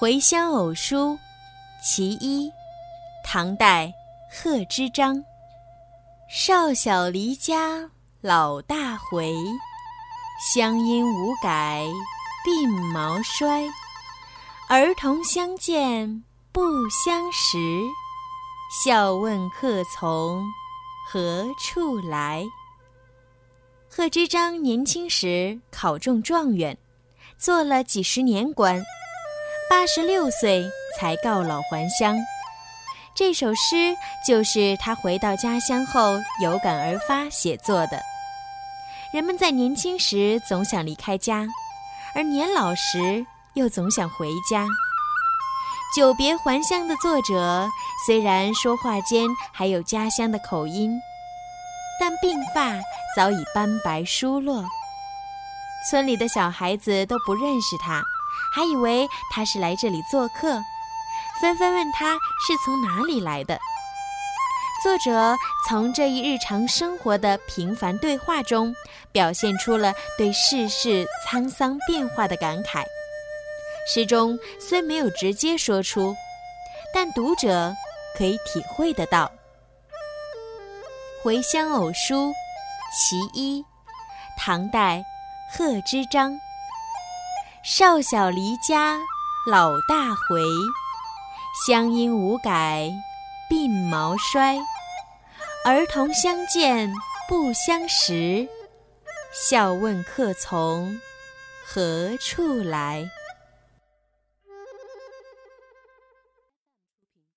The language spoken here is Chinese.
回乡偶书·其一，唐代，贺知章。少小离家老大回，乡音无改鬓毛衰。儿童相见不相识，笑问客从何处来。贺知章年轻时考中状元，做了几十年官。八十六岁才告老还乡，这首诗就是他回到家乡后有感而发写作的。人们在年轻时总想离开家，而年老时又总想回家。久别还乡的作者，虽然说话间还有家乡的口音，但鬓发早已斑白疏落，村里的小孩子都不认识他。还以为他是来这里做客，纷纷问他是从哪里来的。作者从这一日常生活的平凡对话中，表现出了对世事沧桑变化的感慨。诗中虽没有直接说出，但读者可以体会得到。《回乡偶书·其一》，唐代，贺知章。少小离家老大回，乡音无改鬓毛衰。儿童相见不相识，笑问客从何处来。